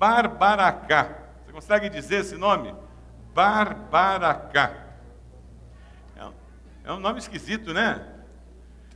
Barbaracá. Você consegue dizer esse nome? Barbaracá. É um nome esquisito, né?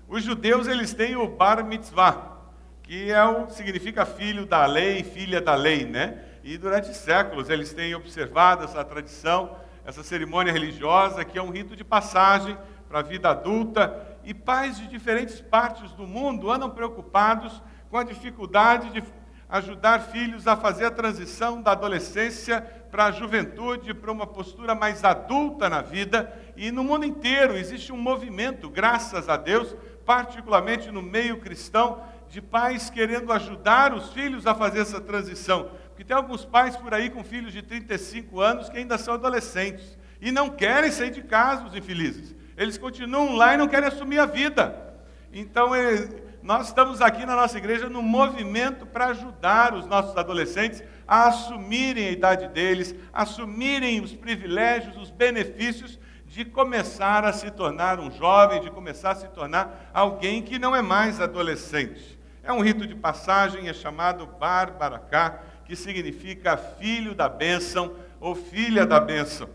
Os judeus eles têm o bar mitzvah, que é o, significa filho da lei, filha da lei, né? E durante séculos eles têm observado essa tradição, essa cerimônia religiosa, que é um rito de passagem para a vida adulta. E pais de diferentes partes do mundo andam preocupados com a dificuldade de ajudar filhos a fazer a transição da adolescência para a juventude, para uma postura mais adulta na vida. E no mundo inteiro existe um movimento, graças a Deus, particularmente no meio cristão, de pais querendo ajudar os filhos a fazer essa transição. Porque tem alguns pais por aí com filhos de 35 anos que ainda são adolescentes e não querem sair de casa, os infelizes. Eles continuam lá e não querem assumir a vida. Então, nós estamos aqui na nossa igreja no movimento para ajudar os nossos adolescentes a assumirem a idade deles, assumirem os privilégios, os benefícios de começar a se tornar um jovem, de começar a se tornar alguém que não é mais adolescente. É um rito de passagem, é chamado Barbaracá, que significa filho da bênção ou filha da bênção.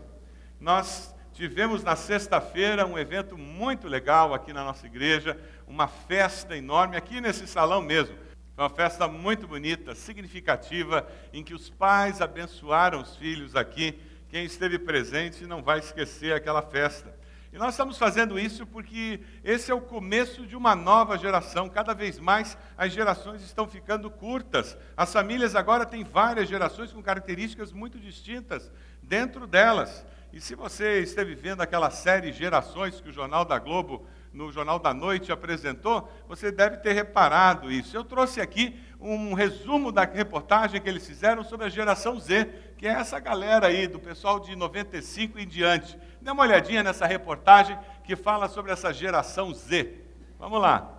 Nós tivemos na sexta-feira um evento muito legal aqui na nossa igreja, uma festa enorme aqui nesse salão mesmo. Foi uma festa muito bonita, significativa, em que os pais abençoaram os filhos aqui quem esteve presente não vai esquecer aquela festa. E nós estamos fazendo isso porque esse é o começo de uma nova geração. Cada vez mais as gerações estão ficando curtas. As famílias agora têm várias gerações com características muito distintas dentro delas. E se você esteve vendo aquela série Gerações que o Jornal da Globo, no Jornal da Noite, apresentou, você deve ter reparado isso. Eu trouxe aqui um resumo da reportagem que eles fizeram sobre a geração Z, que é essa galera aí, do pessoal de 95 em diante. Dê uma olhadinha nessa reportagem que fala sobre essa geração Z. Vamos lá.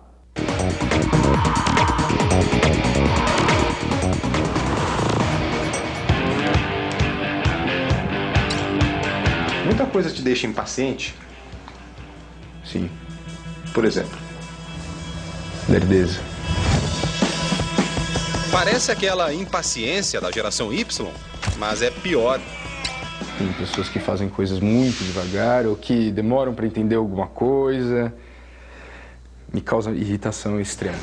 Muita coisa te deixa impaciente? Sim. Por exemplo, lerdeza. Parece aquela impaciência da geração Y, mas é pior. Tem pessoas que fazem coisas muito devagar ou que demoram para entender alguma coisa. Me causa irritação extrema.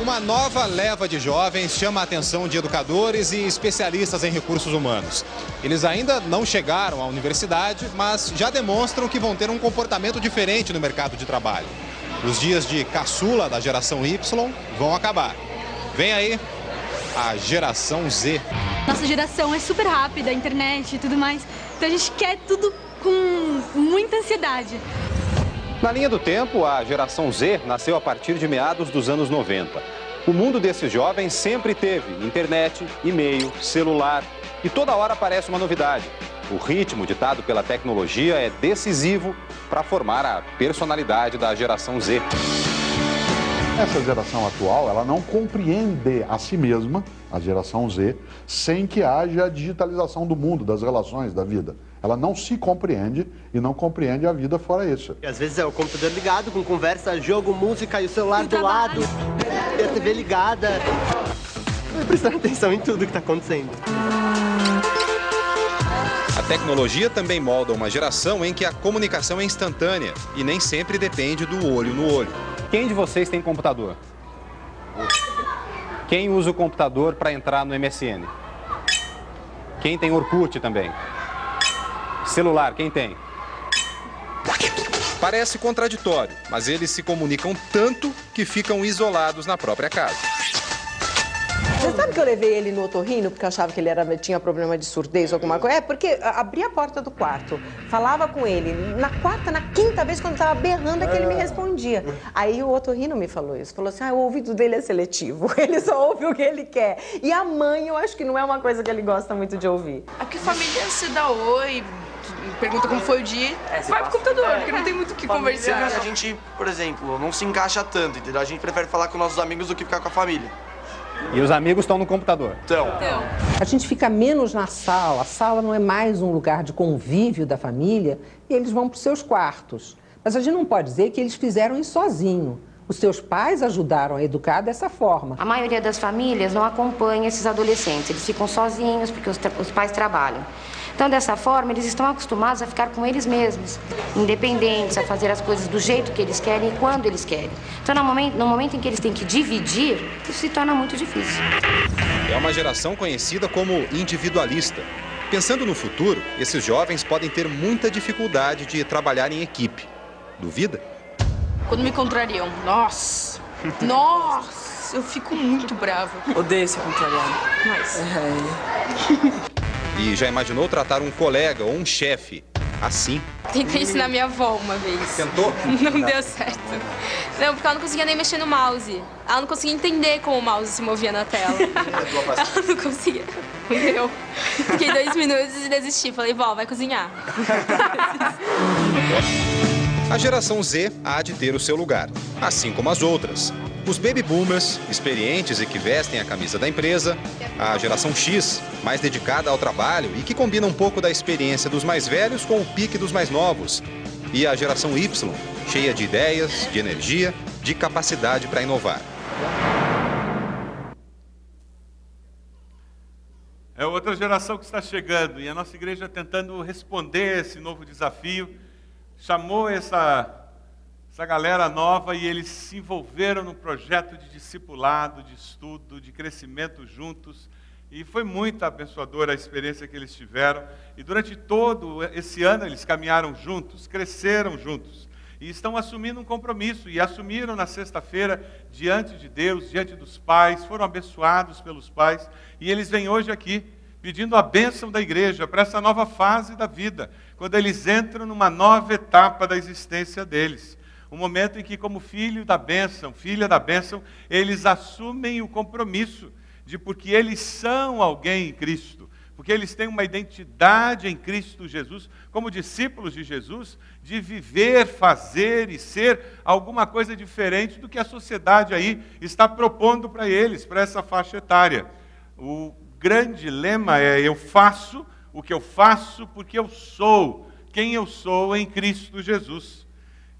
Uma nova leva de jovens chama a atenção de educadores e especialistas em recursos humanos. Eles ainda não chegaram à universidade, mas já demonstram que vão ter um comportamento diferente no mercado de trabalho. Os dias de caçula da geração Y vão acabar. Vem aí a geração Z. Nossa geração é super rápida, a internet e tudo mais. Então a gente quer tudo com muita ansiedade. Na linha do tempo, a geração Z nasceu a partir de meados dos anos 90. O mundo desses jovens sempre teve internet, e-mail, celular e toda hora aparece uma novidade. O ritmo ditado pela tecnologia é decisivo para formar a personalidade da geração Z. Essa geração atual, ela não compreende a si mesma, a geração Z, sem que haja a digitalização do mundo, das relações, da vida. Ela não se compreende e não compreende a vida fora isso. E às vezes é o computador ligado com conversa, jogo, música e o celular e do lado, e a TV ligada. Prestando atenção em tudo que está acontecendo. A tecnologia também molda uma geração em que a comunicação é instantânea e nem sempre depende do olho no olho. Quem de vocês tem computador? Quem usa o computador para entrar no MSN? Quem tem Orkut também? Celular, quem tem? Parece contraditório, mas eles se comunicam tanto que ficam isolados na própria casa. Você sabe que eu levei ele no otorrino porque eu achava que ele era, tinha problema de surdez ou alguma coisa? É, porque abria a porta do quarto, falava com ele. Na quarta, na quinta vez, quando estava berrando, é que ele me respondia. Aí o otorrino me falou isso. Falou assim, ah, o ouvido dele é seletivo. Ele só ouve o que ele quer. E a mãe, eu acho que não é uma coisa que ele gosta muito de ouvir. Aqui família se dá oi, pergunta como foi o dia, é, vai pro computador, é, porque não tem muito o que conversar. A gente, por exemplo, não se encaixa tanto, entendeu? A gente prefere falar com nossos amigos do que ficar com a família. E os amigos estão no computador. Então. A gente fica menos na sala. A sala não é mais um lugar de convívio da família e eles vão para os seus quartos. Mas a gente não pode dizer que eles fizeram isso sozinho. Os seus pais ajudaram a educar dessa forma. A maioria das famílias não acompanha esses adolescentes, eles ficam sozinhos porque os, os pais trabalham. Então, dessa forma, eles estão acostumados a ficar com eles mesmos, independentes, a fazer as coisas do jeito que eles querem e quando eles querem. Então, no momento, no momento em que eles têm que dividir, isso se torna muito difícil. É uma geração conhecida como individualista. Pensando no futuro, esses jovens podem ter muita dificuldade de trabalhar em equipe. Duvida? Quando me contrariam, nossa, nossa, eu fico muito brava. Odeio ser contrariado. Mas... É. E já imaginou tratar um colega ou um chefe assim? Tentei ensinar minha avó uma vez. Tentou? Não deu certo. Não, porque ela não conseguia nem mexer no mouse. Ela não conseguia entender como o mouse se movia na tela. ela não conseguia. Entendeu? Fiquei dois minutos e desisti. Falei, vó, vai cozinhar. A geração Z há de ter o seu lugar, assim como as outras. Os baby boomers, experientes e que vestem a camisa da empresa, a geração X, mais dedicada ao trabalho e que combina um pouco da experiência dos mais velhos com o pique dos mais novos, e a geração Y, cheia de ideias, de energia, de capacidade para inovar. É outra geração que está chegando e a nossa igreja tentando responder esse novo desafio, chamou essa essa galera nova e eles se envolveram num projeto de discipulado, de estudo, de crescimento juntos. E foi muito abençoadora a experiência que eles tiveram. E durante todo esse ano eles caminharam juntos, cresceram juntos. E estão assumindo um compromisso. E assumiram na sexta-feira, diante de Deus, diante dos pais, foram abençoados pelos pais. E eles vêm hoje aqui pedindo a bênção da igreja para essa nova fase da vida, quando eles entram numa nova etapa da existência deles um momento em que, como filho da bênção, filha da bênção, eles assumem o compromisso de porque eles são alguém em Cristo, porque eles têm uma identidade em Cristo Jesus, como discípulos de Jesus, de viver, fazer e ser alguma coisa diferente do que a sociedade aí está propondo para eles, para essa faixa etária. O grande lema é: eu faço o que eu faço porque eu sou quem eu sou em Cristo Jesus.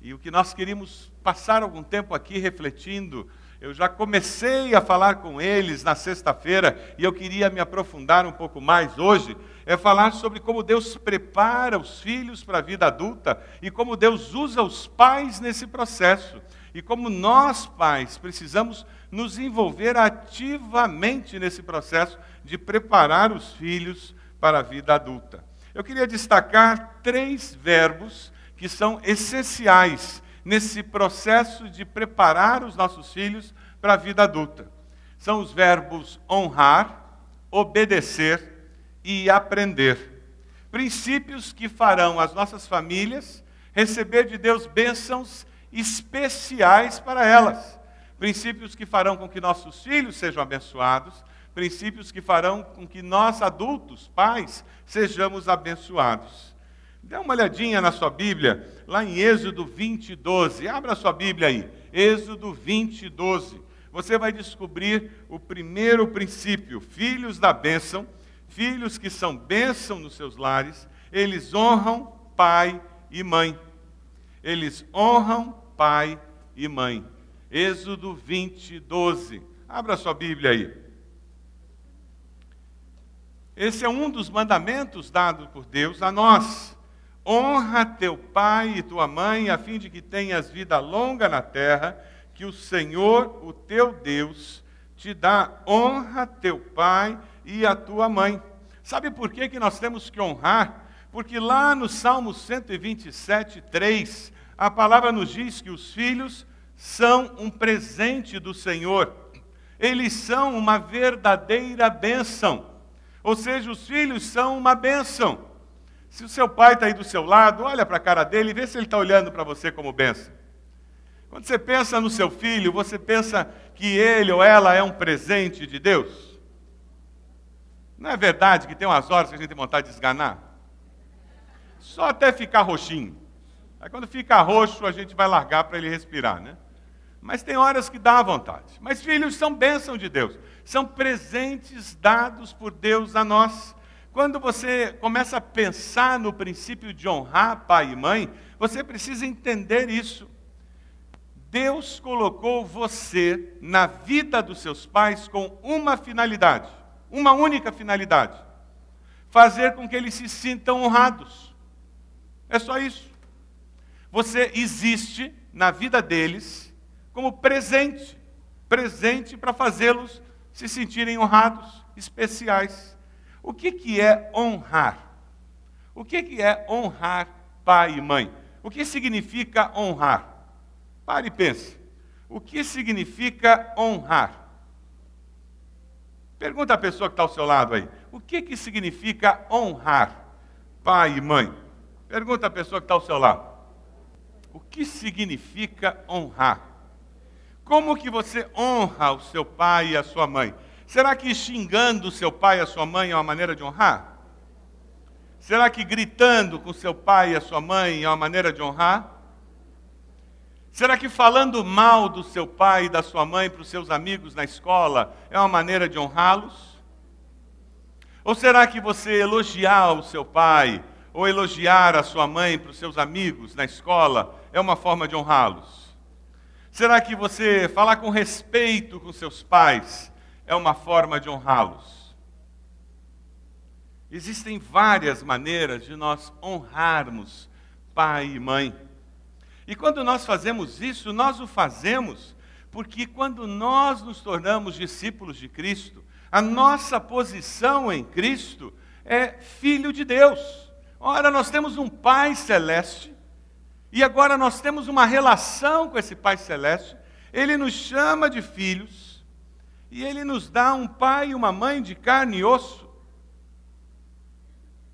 E o que nós queríamos passar algum tempo aqui refletindo, eu já comecei a falar com eles na sexta-feira e eu queria me aprofundar um pouco mais hoje, é falar sobre como Deus prepara os filhos para a vida adulta e como Deus usa os pais nesse processo. E como nós, pais, precisamos nos envolver ativamente nesse processo de preparar os filhos para a vida adulta. Eu queria destacar três verbos que são essenciais nesse processo de preparar os nossos filhos para a vida adulta. São os verbos honrar, obedecer e aprender. Princípios que farão as nossas famílias receber de Deus bênçãos especiais para elas. Princípios que farão com que nossos filhos sejam abençoados, princípios que farão com que nós adultos, pais, sejamos abençoados. Dê uma olhadinha na sua Bíblia, lá em Êxodo 20, 12. Abra a sua Bíblia aí. Êxodo 20, 12. Você vai descobrir o primeiro princípio: filhos da bênção, filhos que são bênção nos seus lares, eles honram pai e mãe. Eles honram pai e mãe. Êxodo 20, 12. Abra a sua Bíblia aí. Esse é um dos mandamentos dados por Deus a nós. Honra teu pai e tua mãe, a fim de que tenhas vida longa na terra, que o Senhor, o teu Deus, te dá. Honra teu pai e a tua mãe. Sabe por que, que nós temos que honrar? Porque lá no Salmo 127, 3, a palavra nos diz que os filhos são um presente do Senhor. Eles são uma verdadeira bênção. Ou seja, os filhos são uma bênção. Se o seu pai está aí do seu lado, olha para a cara dele e vê se ele está olhando para você como benção. Quando você pensa no seu filho, você pensa que ele ou ela é um presente de Deus? Não é verdade que tem umas horas que a gente tem vontade de esganar? Só até ficar roxinho. Aí quando fica roxo, a gente vai largar para ele respirar, né? Mas tem horas que dá vontade. Mas filhos são bênção de Deus. São presentes dados por Deus a nós. Quando você começa a pensar no princípio de honrar pai e mãe, você precisa entender isso. Deus colocou você na vida dos seus pais com uma finalidade, uma única finalidade: fazer com que eles se sintam honrados. É só isso. Você existe na vida deles como presente presente para fazê-los se sentirem honrados, especiais. O que, que é honrar? O que, que é honrar pai e mãe? O que significa honrar? Pare e pense. O que significa honrar? Pergunta à pessoa que está ao seu lado aí. O que, que significa honrar pai e mãe? Pergunta à pessoa que está ao seu lado. O que significa honrar? Como que você honra o seu pai e a sua mãe? Será que xingando seu pai e a sua mãe é uma maneira de honrar? Será que gritando com seu pai e a sua mãe é uma maneira de honrar? Será que falando mal do seu pai e da sua mãe para os seus amigos na escola é uma maneira de honrá-los? Ou será que você elogiar o seu pai ou elogiar a sua mãe para os seus amigos na escola é uma forma de honrá-los? Será que você falar com respeito com seus pais é uma forma de honrá-los? Existem várias maneiras de nós honrarmos pai e mãe. E quando nós fazemos isso, nós o fazemos porque quando nós nos tornamos discípulos de Cristo, a nossa posição em Cristo é filho de Deus. Ora, nós temos um Pai celeste e agora nós temos uma relação com esse Pai celeste. Ele nos chama de filhos e ele nos dá um pai e uma mãe de carne e osso.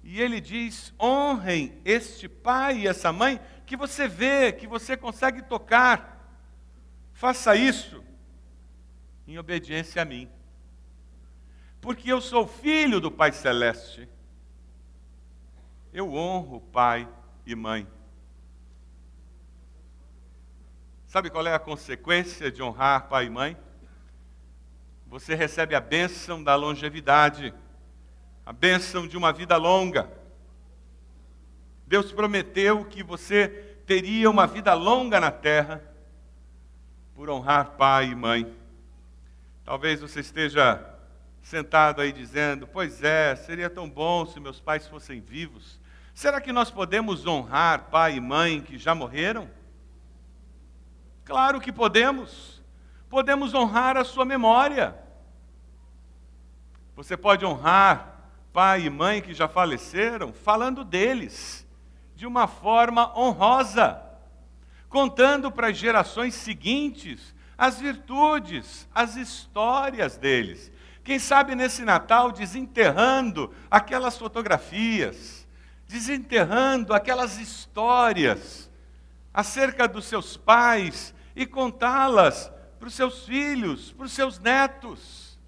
E ele diz: honrem este pai e essa mãe que você vê, que você consegue tocar. Faça isso em obediência a mim. Porque eu sou filho do Pai Celeste. Eu honro pai e mãe. Sabe qual é a consequência de honrar pai e mãe? Você recebe a bênção da longevidade, a bênção de uma vida longa. Deus prometeu que você teria uma vida longa na terra por honrar pai e mãe. Talvez você esteja sentado aí dizendo: Pois é, seria tão bom se meus pais fossem vivos. Será que nós podemos honrar pai e mãe que já morreram? Claro que podemos. Podemos honrar a sua memória. Você pode honrar pai e mãe que já faleceram falando deles de uma forma honrosa, contando para as gerações seguintes as virtudes, as histórias deles. Quem sabe nesse Natal desenterrando aquelas fotografias, desenterrando aquelas histórias acerca dos seus pais e contá-las para os seus filhos, para os seus netos.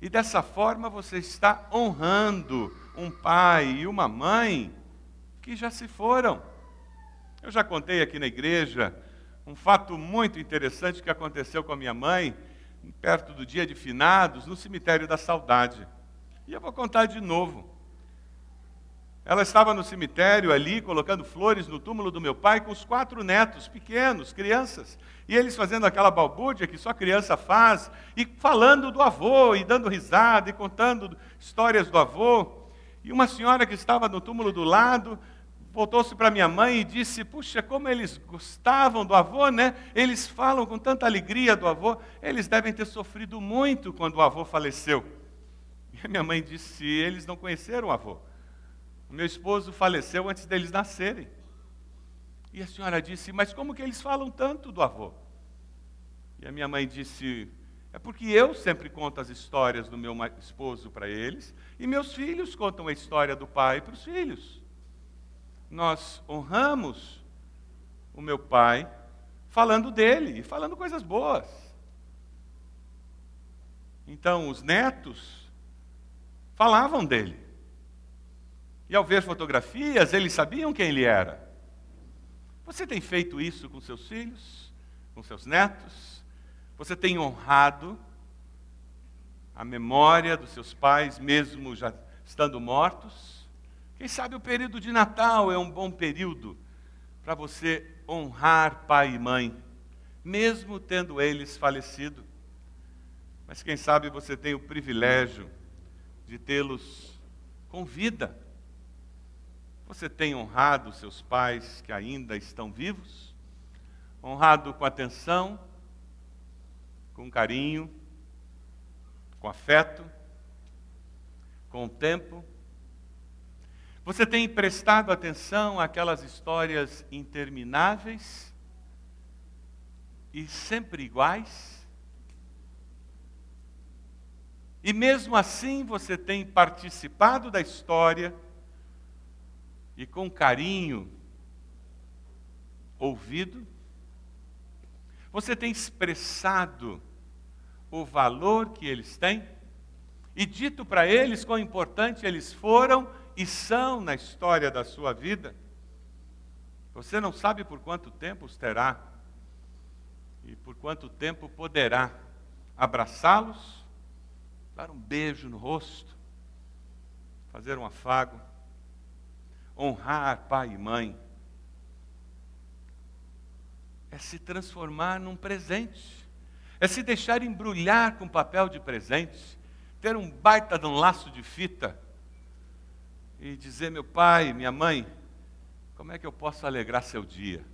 E dessa forma você está honrando um pai e uma mãe que já se foram. Eu já contei aqui na igreja um fato muito interessante que aconteceu com a minha mãe, perto do dia de finados, no cemitério da saudade. E eu vou contar de novo. Ela estava no cemitério ali, colocando flores no túmulo do meu pai, com os quatro netos pequenos, crianças. E eles fazendo aquela balbúrdia que só criança faz, e falando do avô, e dando risada, e contando histórias do avô. E uma senhora que estava no túmulo do lado, voltou-se para minha mãe e disse: Puxa, como eles gostavam do avô, né? Eles falam com tanta alegria do avô, eles devem ter sofrido muito quando o avô faleceu. E minha mãe disse: Eles não conheceram o avô. O meu esposo faleceu antes deles nascerem. E a senhora disse: Mas como que eles falam tanto do avô? E a minha mãe disse: É porque eu sempre conto as histórias do meu esposo para eles, e meus filhos contam a história do pai para os filhos nós honramos o meu pai falando dele e falando coisas boas. Então, os netos falavam dele. E ao ver fotografias, eles sabiam quem ele era. Você tem feito isso com seus filhos, com seus netos? Você tem honrado a memória dos seus pais, mesmo já estando mortos? Quem sabe o período de Natal é um bom período para você honrar pai e mãe mesmo tendo eles falecido. Mas quem sabe você tem o privilégio de tê-los com vida. Você tem honrado seus pais que ainda estão vivos? Honrado com atenção, com carinho, com afeto, com tempo? Você tem prestado atenção àquelas histórias intermináveis e sempre iguais? E mesmo assim você tem participado da história e com carinho ouvido? Você tem expressado o valor que eles têm e dito para eles quão importante eles foram e são na história da sua vida? Você não sabe por quanto tempo os terá e por quanto tempo poderá abraçá-los, dar um beijo no rosto, fazer um afago honrar pai e mãe é se transformar num presente, é se deixar embrulhar com papel de presente, ter um baita de um laço de fita e dizer: meu pai, minha mãe, como é que eu posso alegrar seu dia?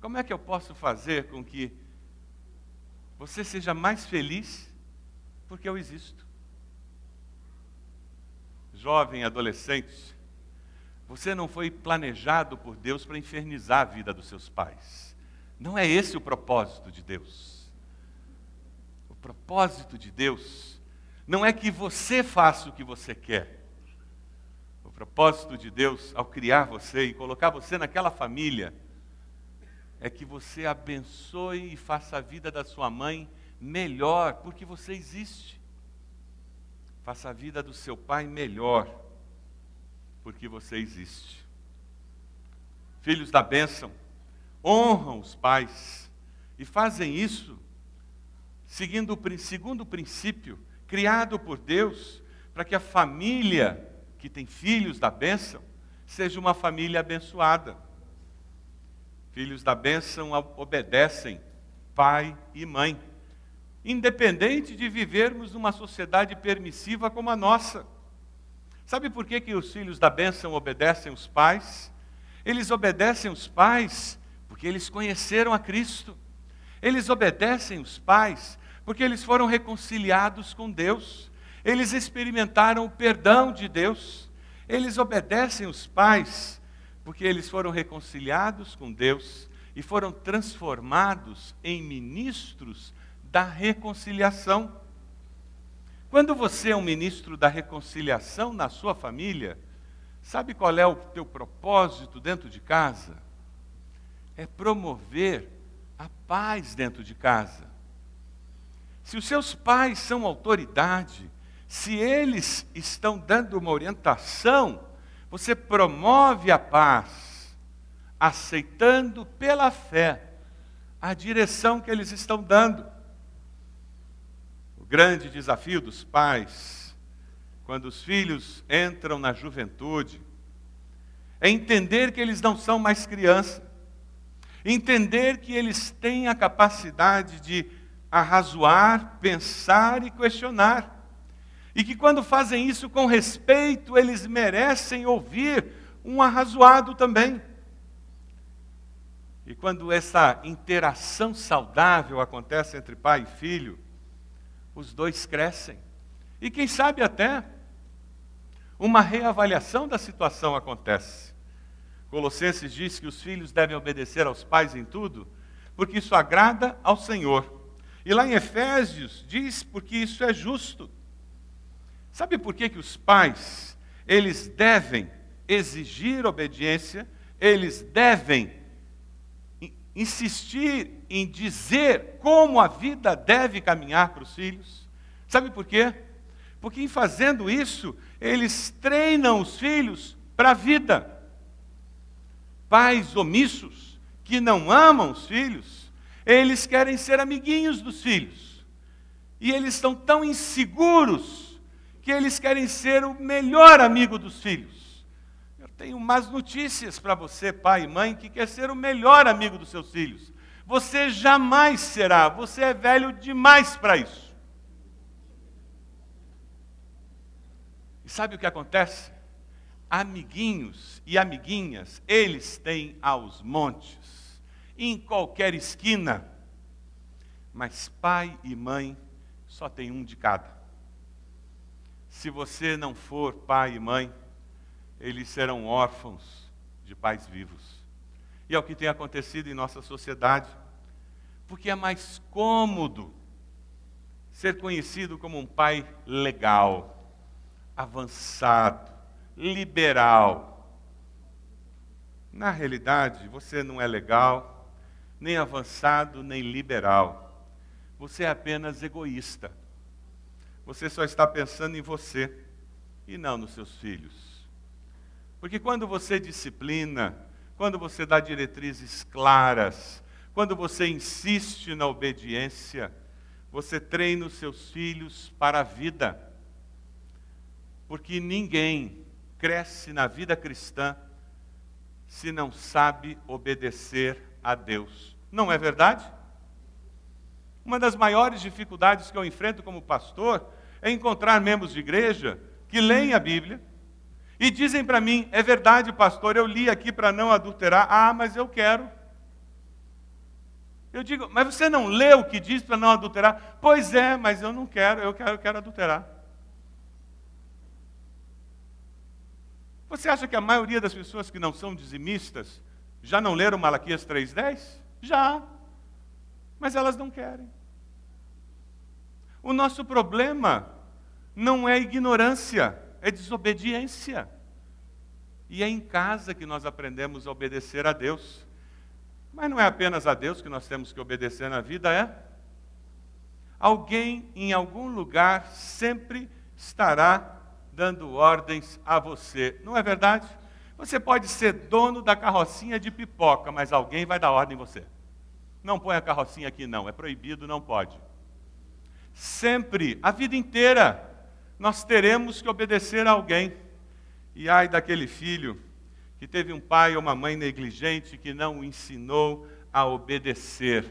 Como é que eu posso fazer com que você seja mais feliz porque eu existo? Jovem, adolescente, você não foi planejado por Deus para infernizar a vida dos seus pais. Não é esse o propósito de Deus. O propósito de Deus não é que você faça o que você quer. O propósito de Deus, ao criar você e colocar você naquela família, é que você abençoe e faça a vida da sua mãe melhor, porque você existe. Faça a vida do seu pai melhor porque você existe. Filhos da bênção, honram os pais e fazem isso seguindo o segundo princípio criado por Deus para que a família que tem filhos da bênção seja uma família abençoada. Filhos da bênção obedecem pai e mãe, independente de vivermos numa sociedade permissiva como a nossa. Sabe por que, que os filhos da bênção obedecem os pais? Eles obedecem os pais porque eles conheceram a Cristo. Eles obedecem os pais porque eles foram reconciliados com Deus. Eles experimentaram o perdão de Deus. Eles obedecem os pais porque eles foram reconciliados com Deus e foram transformados em ministros da reconciliação. Quando você é um ministro da reconciliação na sua família, sabe qual é o teu propósito dentro de casa? É promover a paz dentro de casa. Se os seus pais são autoridade, se eles estão dando uma orientação, você promove a paz, aceitando pela fé a direção que eles estão dando grande desafio dos pais, quando os filhos entram na juventude, é entender que eles não são mais criança, entender que eles têm a capacidade de arrazoar, pensar e questionar, e que quando fazem isso com respeito, eles merecem ouvir um arrazoado também. E quando essa interação saudável acontece entre pai e filho, os dois crescem. E quem sabe até uma reavaliação da situação acontece. Colossenses diz que os filhos devem obedecer aos pais em tudo, porque isso agrada ao Senhor. E lá em Efésios diz porque isso é justo. Sabe por que, que os pais, eles devem exigir obediência, eles devem insistir em dizer como a vida deve caminhar para os filhos. Sabe por quê? Porque em fazendo isso, eles treinam os filhos para a vida. Pais omissos que não amam os filhos, eles querem ser amiguinhos dos filhos. E eles estão tão inseguros que eles querem ser o melhor amigo dos filhos. Tenho más notícias para você, pai e mãe, que quer ser o melhor amigo dos seus filhos. Você jamais será, você é velho demais para isso. E sabe o que acontece? Amiguinhos e amiguinhas, eles têm aos montes, em qualquer esquina. Mas pai e mãe só tem um de cada. Se você não for pai e mãe, eles serão órfãos de pais vivos. E é o que tem acontecido em nossa sociedade. Porque é mais cômodo ser conhecido como um pai legal, avançado, liberal. Na realidade, você não é legal, nem avançado, nem liberal. Você é apenas egoísta. Você só está pensando em você e não nos seus filhos. Porque quando você disciplina, quando você dá diretrizes claras, quando você insiste na obediência, você treina os seus filhos para a vida. Porque ninguém cresce na vida cristã se não sabe obedecer a Deus. Não é verdade? Uma das maiores dificuldades que eu enfrento como pastor é encontrar membros de igreja que leem a Bíblia e dizem para mim: é verdade, pastor, eu li aqui para não adulterar. Ah, mas eu quero. Eu digo, mas você não lê o que diz para não adulterar? Pois é, mas eu não quero, eu quero, eu quero adulterar. Você acha que a maioria das pessoas que não são dizimistas já não leram Malaquias 3,10? Já. Mas elas não querem. O nosso problema não é ignorância, é desobediência. E é em casa que nós aprendemos a obedecer a Deus. Mas não é apenas a Deus que nós temos que obedecer na vida, é? Alguém em algum lugar sempre estará dando ordens a você, não é verdade? Você pode ser dono da carrocinha de pipoca, mas alguém vai dar ordem em você. Não põe a carrocinha aqui, não, é proibido, não pode. Sempre, a vida inteira, nós teremos que obedecer a alguém. E ai daquele filho que teve um pai ou uma mãe negligente que não o ensinou a obedecer.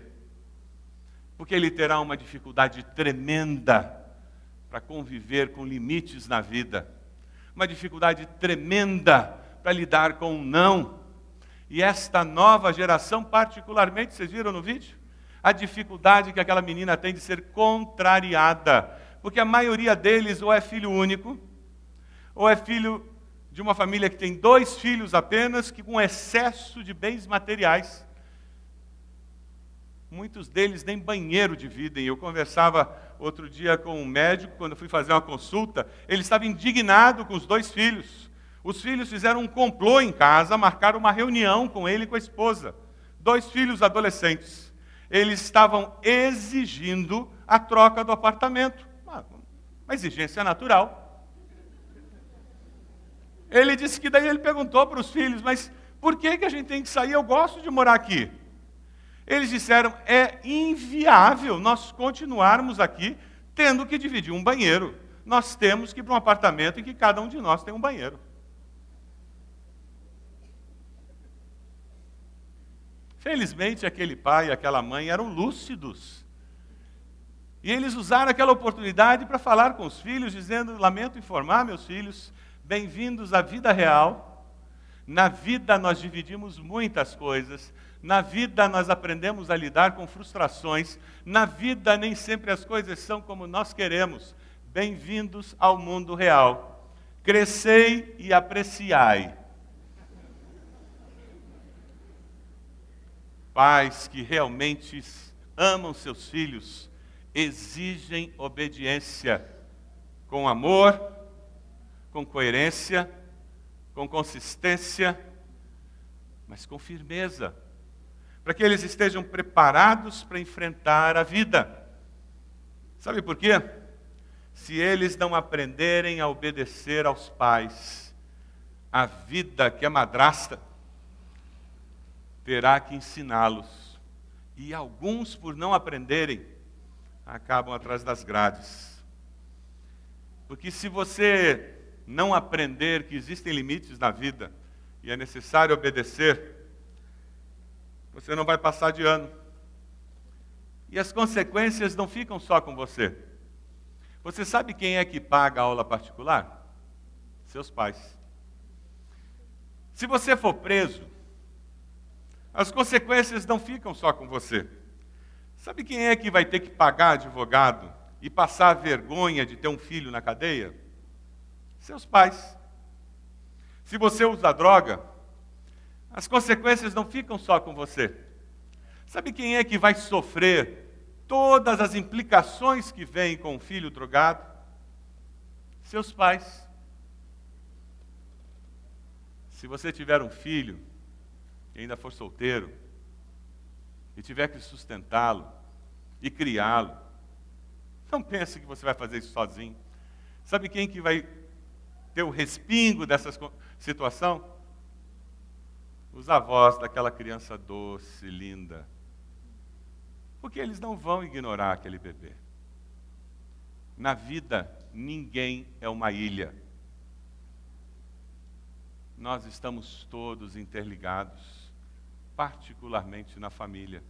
Porque ele terá uma dificuldade tremenda para conviver com limites na vida, uma dificuldade tremenda para lidar com um não. E esta nova geração, particularmente, vocês viram no vídeo? A dificuldade que aquela menina tem de ser contrariada porque a maioria deles ou é filho único, ou é filho de uma família que tem dois filhos apenas, que com excesso de bens materiais. Muitos deles nem banheiro dividem. Eu conversava outro dia com um médico, quando fui fazer uma consulta, ele estava indignado com os dois filhos. Os filhos fizeram um complô em casa, marcaram uma reunião com ele e com a esposa. Dois filhos adolescentes. Eles estavam exigindo a troca do apartamento. Uma exigência natural. Ele disse que daí ele perguntou para os filhos, mas por que, que a gente tem que sair? Eu gosto de morar aqui. Eles disseram, é inviável nós continuarmos aqui tendo que dividir um banheiro. Nós temos que ir para um apartamento em que cada um de nós tem um banheiro. Felizmente, aquele pai e aquela mãe eram lúcidos. E eles usaram aquela oportunidade para falar com os filhos, dizendo: Lamento informar, meus filhos, bem-vindos à vida real. Na vida nós dividimos muitas coisas, na vida nós aprendemos a lidar com frustrações, na vida nem sempre as coisas são como nós queremos. Bem-vindos ao mundo real. Crescei e apreciai. Pais que realmente amam seus filhos, exigem obediência com amor, com coerência, com consistência, mas com firmeza, para que eles estejam preparados para enfrentar a vida. Sabe por quê? Se eles não aprenderem a obedecer aos pais, a vida que é madrasta terá que ensiná-los. E alguns, por não aprenderem, acabam atrás das grades. Porque se você não aprender que existem limites na vida e é necessário obedecer, você não vai passar de ano, E as consequências não ficam só com você. Você sabe quem é que paga a aula particular? Seus pais. Se você for preso, as consequências não ficam só com você. Sabe quem é que vai ter que pagar advogado e passar a vergonha de ter um filho na cadeia? Seus pais. Se você usa droga, as consequências não ficam só com você. Sabe quem é que vai sofrer todas as implicações que vêm com um filho drogado? Seus pais. Se você tiver um filho e ainda for solteiro, e tiver que sustentá-lo e criá-lo, não pense que você vai fazer isso sozinho. Sabe quem que vai ter o respingo dessa situação? Os avós daquela criança doce, linda. Porque eles não vão ignorar aquele bebê. Na vida, ninguém é uma ilha. Nós estamos todos interligados particularmente na família.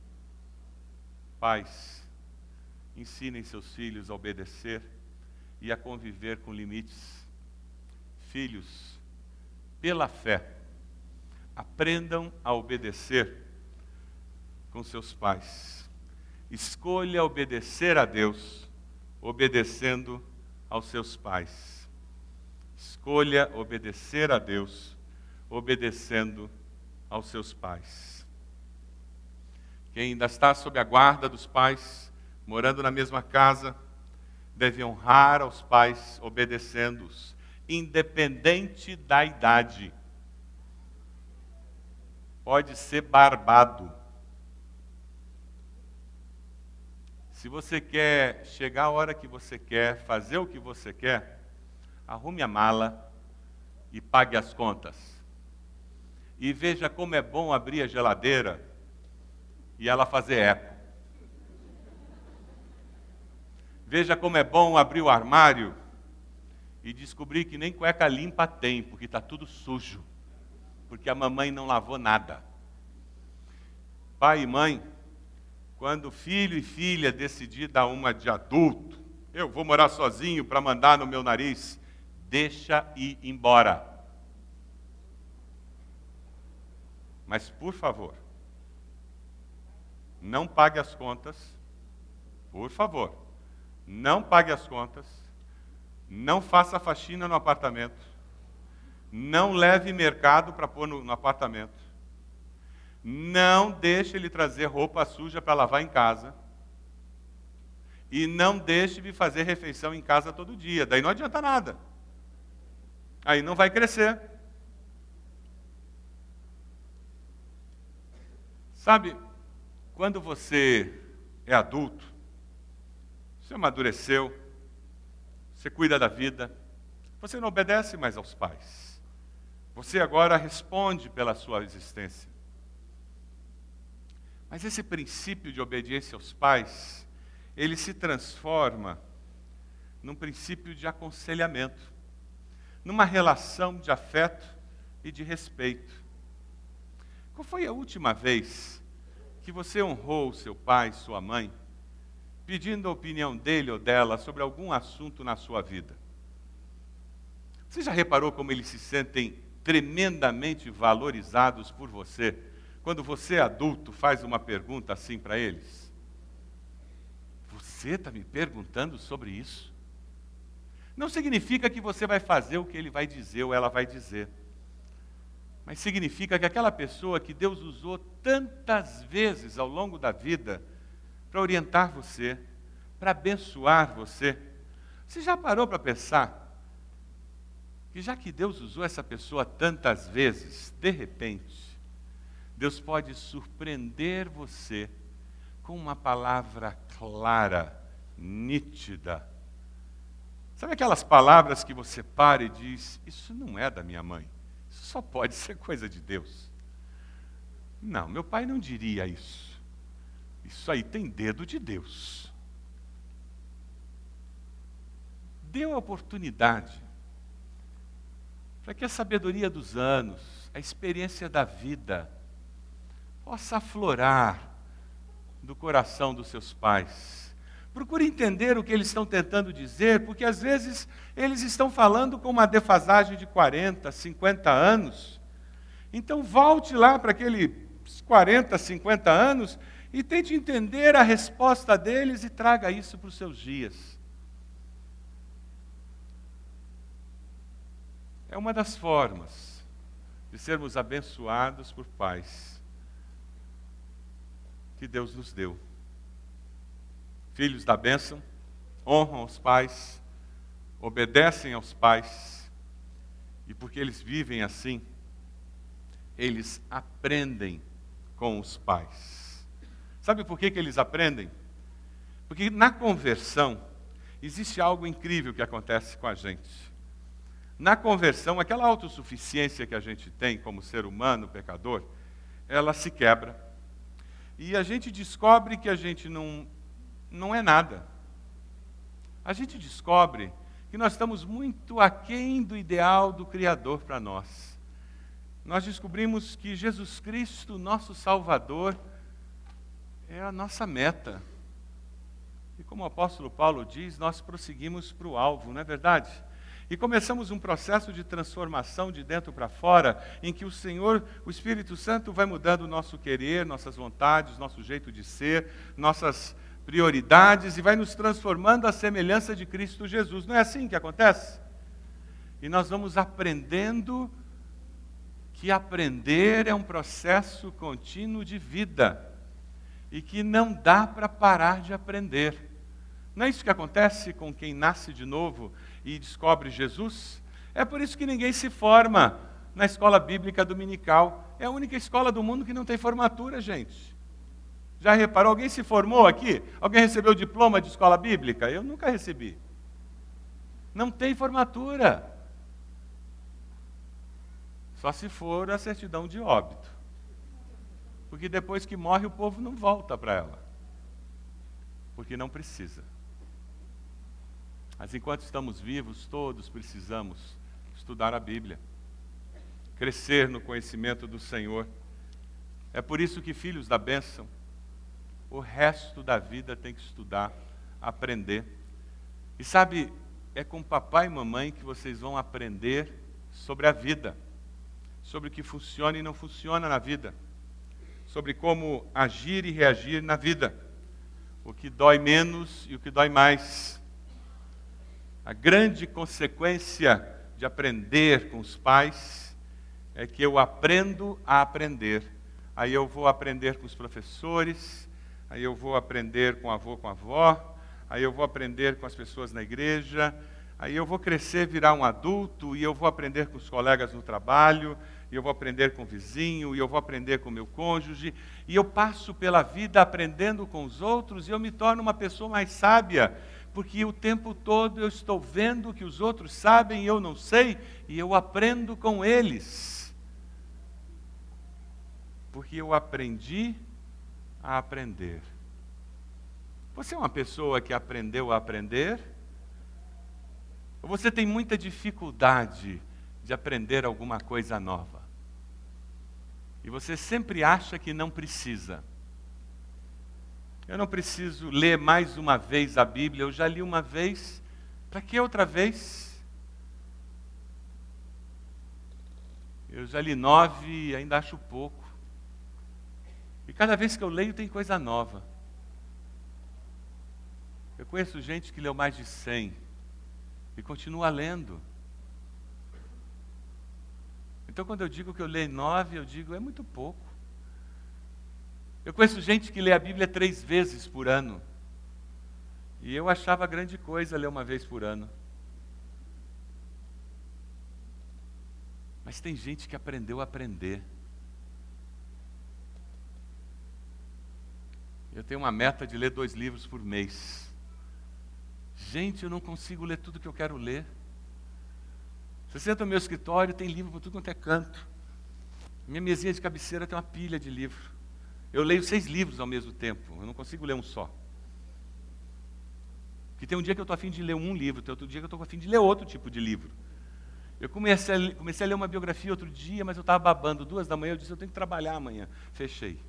Pais, ensinem seus filhos a obedecer e a conviver com limites. Filhos, pela fé, aprendam a obedecer com seus pais. Escolha obedecer a Deus, obedecendo aos seus pais. Escolha obedecer a Deus, obedecendo aos seus pais. Quem ainda está sob a guarda dos pais, morando na mesma casa, deve honrar aos pais, obedecendo-os, independente da idade. Pode ser barbado. Se você quer chegar a hora que você quer, fazer o que você quer, arrume a mala e pague as contas. E veja como é bom abrir a geladeira e ela fazer eco. Veja como é bom abrir o armário e descobrir que nem cueca limpa tem, porque está tudo sujo, porque a mamãe não lavou nada. Pai e mãe, quando filho e filha decidir dar uma de adulto, eu vou morar sozinho para mandar no meu nariz, deixa ir embora. Mas, por favor, não pague as contas, por favor. Não pague as contas. Não faça faxina no apartamento. Não leve mercado para pôr no, no apartamento. Não deixe ele trazer roupa suja para lavar em casa. E não deixe de fazer refeição em casa todo dia. Daí não adianta nada. Aí não vai crescer. Sabe, quando você é adulto, você amadureceu, você cuida da vida, você não obedece mais aos pais. Você agora responde pela sua existência. Mas esse princípio de obediência aos pais, ele se transforma num princípio de aconselhamento, numa relação de afeto e de respeito. Qual foi a última vez que você honrou seu pai, sua mãe, pedindo a opinião dele ou dela sobre algum assunto na sua vida. Você já reparou como eles se sentem tremendamente valorizados por você quando você, adulto, faz uma pergunta assim para eles? Você está me perguntando sobre isso? Não significa que você vai fazer o que ele vai dizer ou ela vai dizer mas significa que aquela pessoa que Deus usou tantas vezes ao longo da vida para orientar você, para abençoar você, você já parou para pensar que já que Deus usou essa pessoa tantas vezes, de repente, Deus pode surpreender você com uma palavra clara, nítida. Sabe aquelas palavras que você para e diz: Isso não é da minha mãe só pode ser coisa de Deus. Não, meu pai não diria isso. Isso aí tem dedo de Deus. Deu a oportunidade para que a sabedoria dos anos, a experiência da vida, possa aflorar do coração dos seus pais. Procure entender o que eles estão tentando dizer, porque às vezes eles estão falando com uma defasagem de 40, 50 anos. Então volte lá para aqueles 40, 50 anos e tente entender a resposta deles e traga isso para os seus dias. É uma das formas de sermos abençoados por pais que Deus nos deu. Filhos da bênção, honram os pais, obedecem aos pais, e porque eles vivem assim, eles aprendem com os pais. Sabe por que, que eles aprendem? Porque na conversão existe algo incrível que acontece com a gente. Na conversão, aquela autossuficiência que a gente tem como ser humano, pecador, ela se quebra. E a gente descobre que a gente não, não é nada. A gente descobre que nós estamos muito aquém do ideal do Criador para nós. Nós descobrimos que Jesus Cristo, nosso Salvador, é a nossa meta. E como o apóstolo Paulo diz, nós prosseguimos para o alvo, não é verdade? E começamos um processo de transformação de dentro para fora, em que o Senhor, o Espírito Santo, vai mudando o nosso querer, nossas vontades, nosso jeito de ser, nossas prioridades e vai nos transformando à semelhança de Cristo Jesus. Não é assim que acontece? E nós vamos aprendendo que aprender é um processo contínuo de vida e que não dá para parar de aprender. Não é isso que acontece com quem nasce de novo e descobre Jesus. É por isso que ninguém se forma na escola bíblica dominical. É a única escola do mundo que não tem formatura, gente. Já reparou? Alguém se formou aqui? Alguém recebeu diploma de escola bíblica? Eu nunca recebi. Não tem formatura. Só se for a certidão de óbito. Porque depois que morre, o povo não volta para ela. Porque não precisa. Mas enquanto estamos vivos, todos precisamos estudar a Bíblia, crescer no conhecimento do Senhor. É por isso que, filhos da bênção, o resto da vida tem que estudar, aprender. E sabe, é com papai e mamãe que vocês vão aprender sobre a vida, sobre o que funciona e não funciona na vida, sobre como agir e reagir na vida, o que dói menos e o que dói mais a grande consequência de aprender com os pais é que eu aprendo a aprender. Aí eu vou aprender com os professores, aí eu vou aprender com avô, com avó, aí eu vou aprender com as pessoas na igreja, aí eu vou crescer, virar um adulto, e eu vou aprender com os colegas no trabalho, e eu vou aprender com o vizinho, e eu vou aprender com o meu cônjuge, e eu passo pela vida aprendendo com os outros, e eu me torno uma pessoa mais sábia, porque o tempo todo eu estou vendo que os outros sabem e eu não sei, e eu aprendo com eles. Porque eu aprendi a aprender. Você é uma pessoa que aprendeu a aprender? Ou você tem muita dificuldade de aprender alguma coisa nova? E você sempre acha que não precisa. Eu não preciso ler mais uma vez a Bíblia, eu já li uma vez, para que outra vez? Eu já li nove e ainda acho pouco. E cada vez que eu leio tem coisa nova. Eu conheço gente que leu mais de cem e continua lendo. Então, quando eu digo que eu leio nove, eu digo é muito pouco. Eu conheço gente que lê a Bíblia três vezes por ano. E eu achava grande coisa ler uma vez por ano. Mas tem gente que aprendeu a aprender. Eu tenho uma meta de ler dois livros por mês. Gente, eu não consigo ler tudo que eu quero ler. Você senta no meu escritório, tem livro por tudo quanto é canto. Minha mesinha de cabeceira tem uma pilha de livro. Eu leio seis livros ao mesmo tempo, eu não consigo ler um só. Porque tem um dia que eu estou afim de ler um livro, tem outro dia que eu estou afim de ler outro tipo de livro. Eu comecei a, comecei a ler uma biografia outro dia, mas eu estava babando, duas da manhã, eu disse, eu tenho que trabalhar amanhã. Fechei.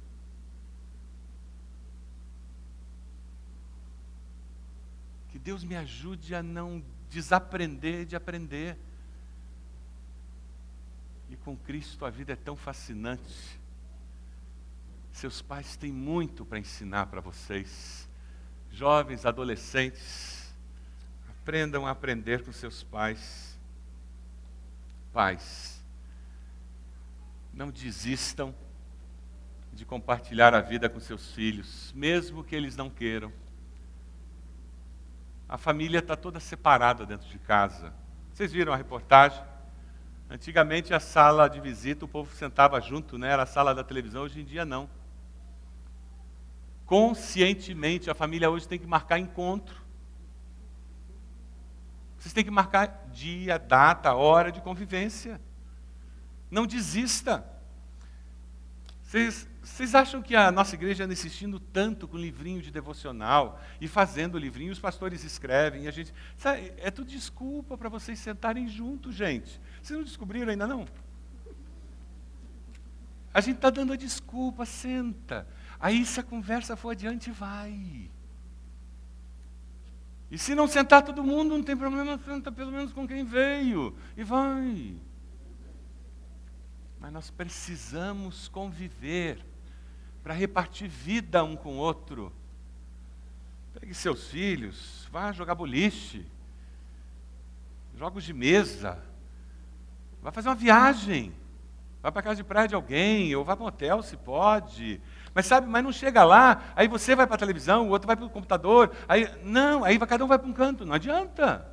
Deus me ajude a não desaprender de aprender. E com Cristo a vida é tão fascinante. Seus pais têm muito para ensinar para vocês. Jovens, adolescentes, aprendam a aprender com seus pais. Pais, não desistam de compartilhar a vida com seus filhos, mesmo que eles não queiram. A família está toda separada dentro de casa. Vocês viram a reportagem? Antigamente a sala de visita o povo sentava junto, né? Era a sala da televisão, hoje em dia não. Conscientemente a família hoje tem que marcar encontro. Vocês têm que marcar dia, data, hora de convivência. Não desista. Vocês, vocês acham que a nossa igreja anda insistindo tanto com livrinho de devocional e fazendo livrinho, os pastores escrevem e a gente. Sabe, é tudo desculpa para vocês sentarem juntos, gente. Vocês não descobriram ainda não? A gente está dando a desculpa, senta. Aí se a conversa for adiante, vai. E se não sentar todo mundo, não tem problema, senta pelo menos com quem veio. E vai. Mas nós precisamos conviver para repartir vida um com o outro. Pegue seus filhos, vá jogar boliche, jogos de mesa, vá fazer uma viagem, vá para casa de praia de alguém, ou vá para um hotel se pode. Mas sabe, mas não chega lá, aí você vai para a televisão, o outro vai para o computador, aí não, aí cada um vai para um canto, não adianta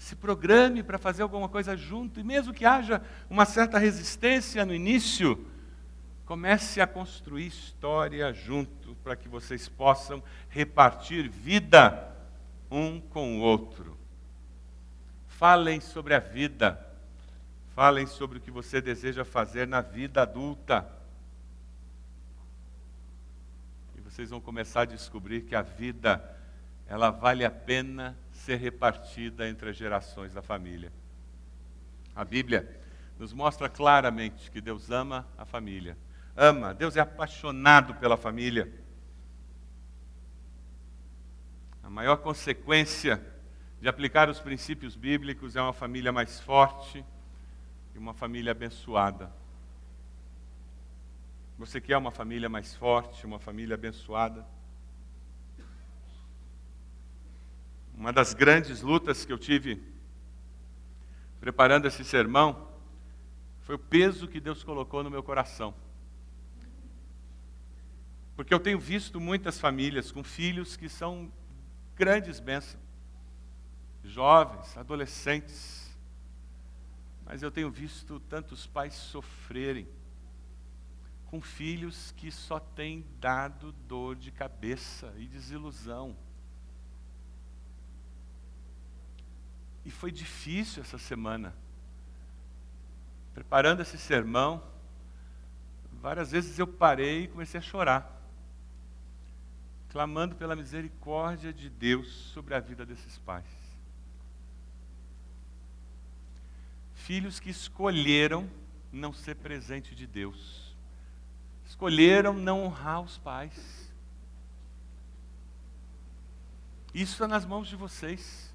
se programe para fazer alguma coisa junto, e mesmo que haja uma certa resistência no início, comece a construir história junto, para que vocês possam repartir vida um com o outro. Falem sobre a vida, falem sobre o que você deseja fazer na vida adulta. E vocês vão começar a descobrir que a vida, ela vale a pena ser repartida entre as gerações da família. A Bíblia nos mostra claramente que Deus ama a família. Ama, Deus é apaixonado pela família. A maior consequência de aplicar os princípios bíblicos é uma família mais forte e uma família abençoada. Você quer uma família mais forte, uma família abençoada? Uma das grandes lutas que eu tive preparando esse sermão foi o peso que Deus colocou no meu coração. Porque eu tenho visto muitas famílias com filhos que são grandes bênçãos, jovens, adolescentes, mas eu tenho visto tantos pais sofrerem com filhos que só têm dado dor de cabeça e desilusão. E foi difícil essa semana. Preparando esse sermão, várias vezes eu parei e comecei a chorar, clamando pela misericórdia de Deus sobre a vida desses pais. Filhos que escolheram não ser presente de Deus, escolheram não honrar os pais. Isso está nas mãos de vocês.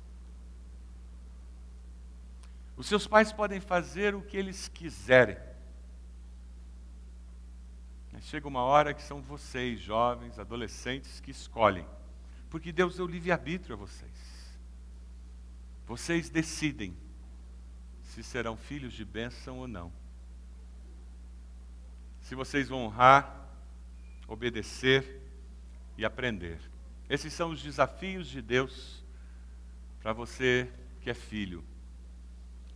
Os seus pais podem fazer o que eles quiserem. Chega uma hora que são vocês, jovens, adolescentes, que escolhem. Porque Deus deu livre-arbítrio a vocês. Vocês decidem se serão filhos de bênção ou não. Se vocês vão honrar, obedecer e aprender. Esses são os desafios de Deus para você que é filho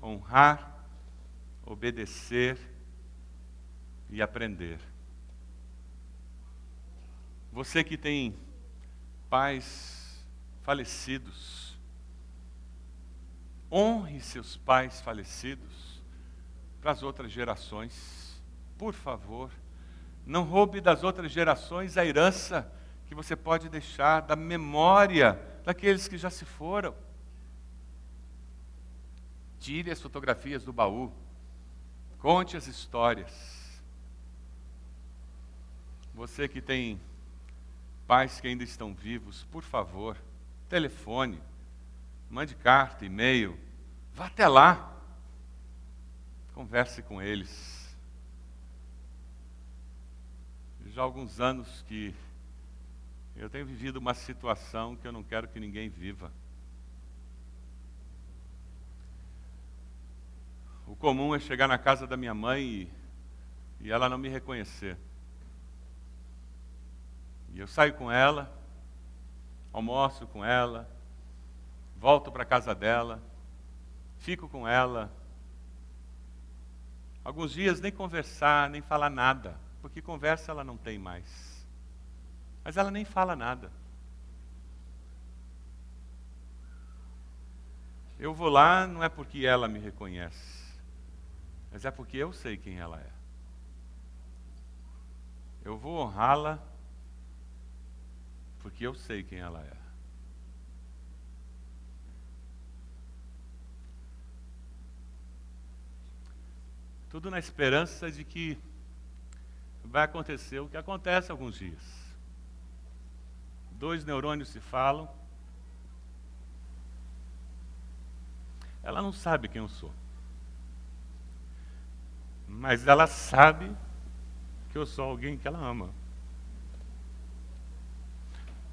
honrar, obedecer e aprender. Você que tem pais falecidos, honre seus pais falecidos para as outras gerações, por favor. Não roube das outras gerações a herança que você pode deixar da memória daqueles que já se foram. Tire as fotografias do baú. Conte as histórias. Você que tem pais que ainda estão vivos, por favor, telefone, mande carta, e-mail, vá até lá. Converse com eles. Já há alguns anos que eu tenho vivido uma situação que eu não quero que ninguém viva. O comum é chegar na casa da minha mãe e, e ela não me reconhecer. E eu saio com ela, almoço com ela, volto para a casa dela, fico com ela. Alguns dias nem conversar, nem falar nada, porque conversa ela não tem mais. Mas ela nem fala nada. Eu vou lá não é porque ela me reconhece mas é porque eu sei quem ela é. Eu vou honrá-la porque eu sei quem ela é. Tudo na esperança de que vai acontecer o que acontece alguns dias. Dois neurônios se falam. Ela não sabe quem eu sou mas ela sabe que eu sou alguém que ela ama.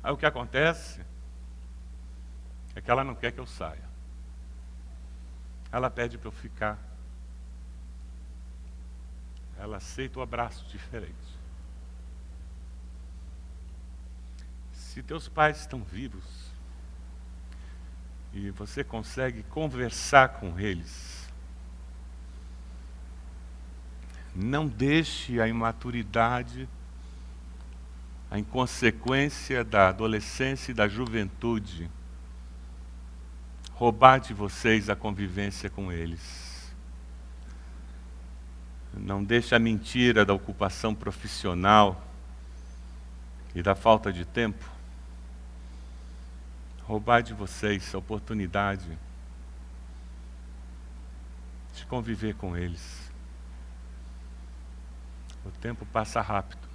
Aí o que acontece é que ela não quer que eu saia. Ela pede para eu ficar. Ela aceita o abraço diferente. Se teus pais estão vivos e você consegue conversar com eles, Não deixe a imaturidade, a inconsequência da adolescência e da juventude roubar de vocês a convivência com eles. Não deixe a mentira da ocupação profissional e da falta de tempo roubar de vocês a oportunidade de conviver com eles. O tempo passa rápido.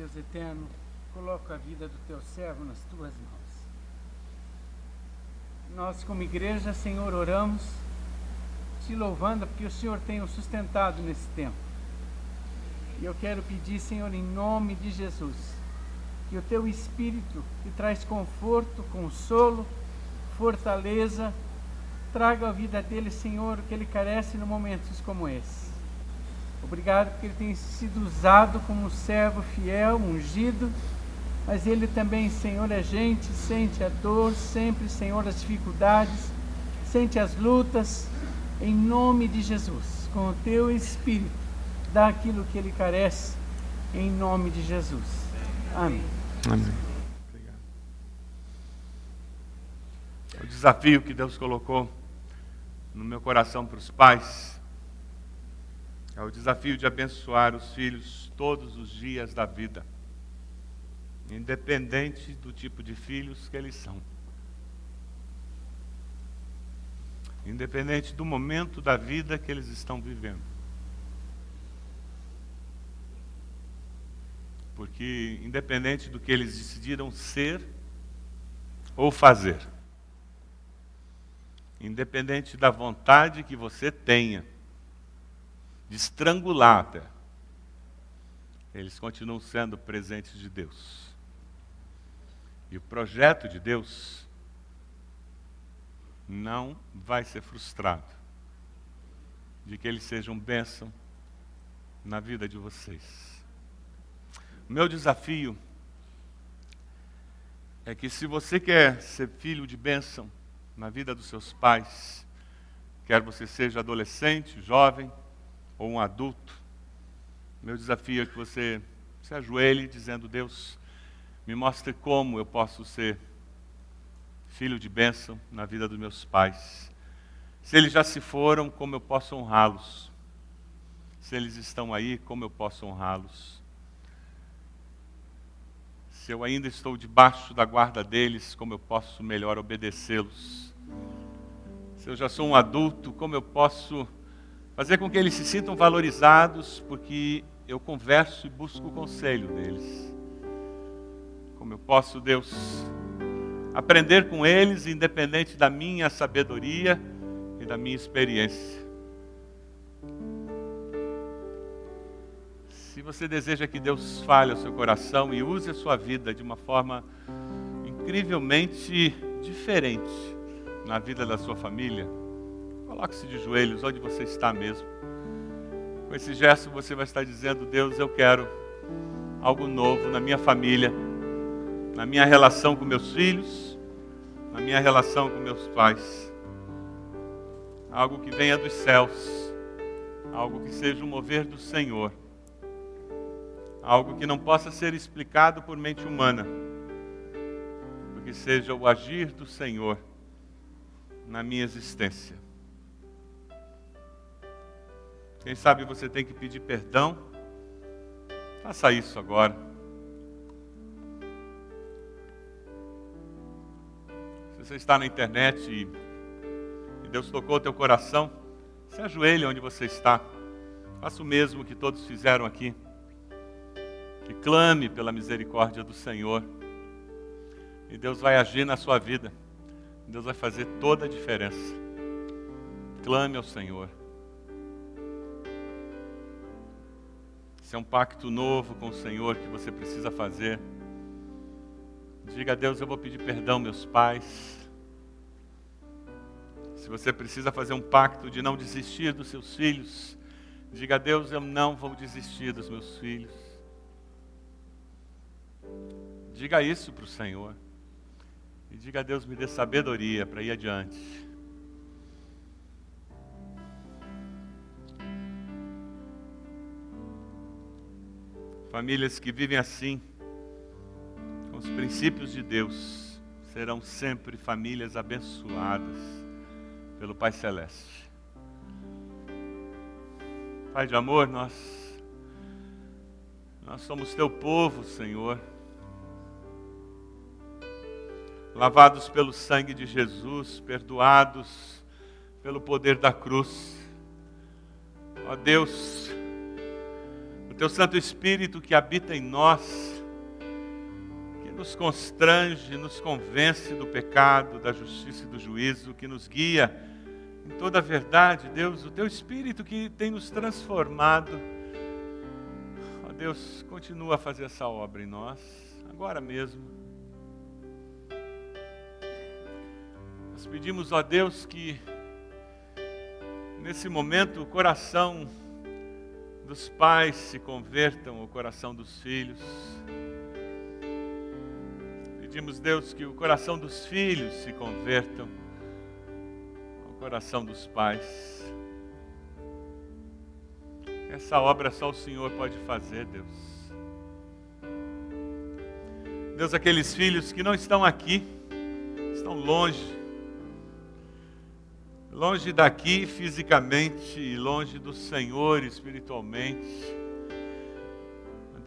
Deus eterno, coloco a vida do teu servo nas tuas mãos. Nós, como igreja, Senhor, oramos, te louvando porque o Senhor tem o sustentado nesse tempo. E eu quero pedir, Senhor, em nome de Jesus, que o teu Espírito, que traz conforto, consolo, fortaleza, Traga a vida dele, Senhor, que ele carece em momentos como esse. Obrigado porque ele tem sido usado como um servo fiel, ungido, mas ele também, Senhor, é gente, sente a dor, sempre, Senhor, as dificuldades, sente as lutas, em nome de Jesus, com o teu Espírito, dá aquilo que ele carece, em nome de Jesus. Amém. Amém. Obrigado. O desafio que Deus colocou no meu coração para os pais é o desafio de abençoar os filhos todos os dias da vida, independente do tipo de filhos que eles são. Independente do momento da vida que eles estão vivendo. Porque, independente do que eles decidiram ser ou fazer, independente da vontade que você tenha de estrangular eles continuam sendo presentes de Deus. E o projeto de Deus não vai ser frustrado de que eles sejam bênção na vida de vocês. O meu desafio é que se você quer ser filho de bênção, na vida dos seus pais, quer você seja adolescente, jovem ou um adulto. Meu desafio é que você se ajoelhe dizendo: Deus, me mostre como eu posso ser filho de bênção na vida dos meus pais. Se eles já se foram, como eu posso honrá-los? Se eles estão aí, como eu posso honrá-los? Se eu ainda estou debaixo da guarda deles, como eu posso melhor obedecê-los? Se eu já sou um adulto, como eu posso fazer com que eles se sintam valorizados, porque eu converso e busco o conselho deles. Como eu posso, Deus, aprender com eles, independente da minha sabedoria e da minha experiência. Se você deseja que Deus fale ao seu coração e use a sua vida de uma forma incrivelmente diferente na vida da sua família, coloque-se de joelhos onde você está mesmo. Com esse gesto você vai estar dizendo: Deus, eu quero algo novo na minha família, na minha relação com meus filhos, na minha relação com meus pais. Algo que venha dos céus, algo que seja o mover do Senhor algo que não possa ser explicado por mente humana, porque seja o agir do Senhor na minha existência. Quem sabe você tem que pedir perdão? Faça isso agora. Se você está na internet e, Deus tocou o teu coração, se ajoelhe onde você está. Faça o mesmo que todos fizeram aqui e clame pela misericórdia do Senhor. E Deus vai agir na sua vida. Deus vai fazer toda a diferença. Clame ao Senhor. Esse é um pacto novo com o Senhor que você precisa fazer. Diga a Deus: Eu vou pedir perdão, meus pais. Se você precisa fazer um pacto de não desistir dos seus filhos, diga a Deus: Eu não vou desistir dos meus filhos. Diga isso para o Senhor. E diga a Deus, me dê sabedoria para ir adiante. Famílias que vivem assim, com os princípios de Deus, serão sempre famílias abençoadas pelo Pai Celeste. Pai de amor, nós nós somos teu povo, Senhor. Lavados pelo sangue de Jesus, perdoados pelo poder da cruz. Ó Deus, teu Santo Espírito que habita em nós, que nos constrange, nos convence do pecado, da justiça e do juízo, que nos guia em toda a verdade, Deus, o teu Espírito que tem nos transformado Deus, continua a fazer essa obra em nós, agora mesmo. Nós pedimos a Deus que, nesse momento, o coração dos pais se convertam ao coração dos filhos. Pedimos, Deus, que o coração dos filhos se convertam ao coração dos pais. Essa obra só o Senhor pode fazer, Deus. Deus, aqueles filhos que não estão aqui, estão longe, longe daqui fisicamente longe do Senhor espiritualmente.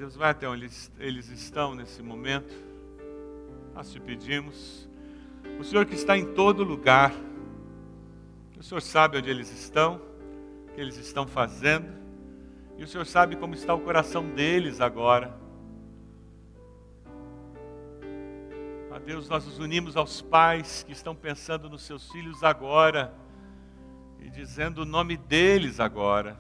Deus, vai até onde eles estão nesse momento. Nós te pedimos. O Senhor que está em todo lugar, o Senhor sabe onde eles estão, o que eles estão fazendo. E o Senhor sabe como está o coração deles agora. Ó Deus, nós nos unimos aos pais que estão pensando nos seus filhos agora e dizendo o nome deles agora.